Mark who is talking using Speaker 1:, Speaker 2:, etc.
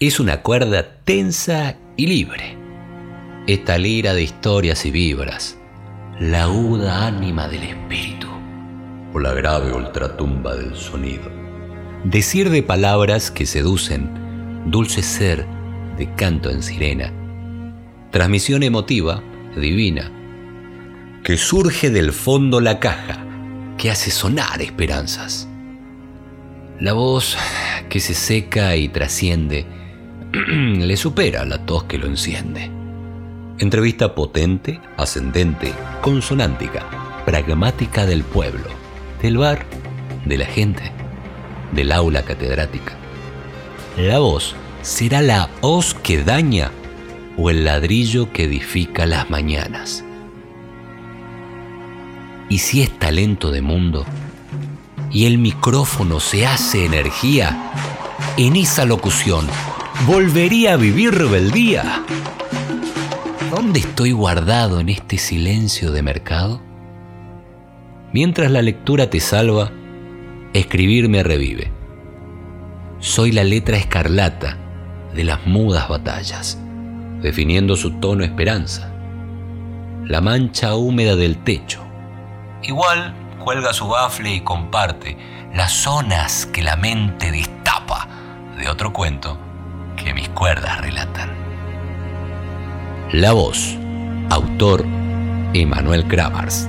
Speaker 1: es una cuerda tensa y libre. Esta lira de historias y vibras, la aguda ánima del espíritu, o la grave ultratumba del sonido. Decir de palabras que seducen, dulce ser de canto en sirena, transmisión emotiva, divina, que surge del fondo la caja, que hace sonar esperanzas. La voz que se seca y trasciende, le supera la tos que lo enciende. Entrevista potente, ascendente, consonántica, pragmática del pueblo, del bar, de la gente, del aula catedrática. La voz será la hoz que daña o el ladrillo que edifica las mañanas. Y si es talento de mundo y el micrófono se hace energía, en esa locución volvería a vivir rebeldía. ¿Dónde estoy guardado en este silencio de mercado? Mientras la lectura te salva, escribir me revive. Soy la letra escarlata de las mudas batallas, definiendo su tono esperanza. La mancha húmeda del techo. Igual cuelga su bafle y comparte las zonas que la mente destapa de otro cuento cuerdas relatan. La voz, autor Emanuel Kramars.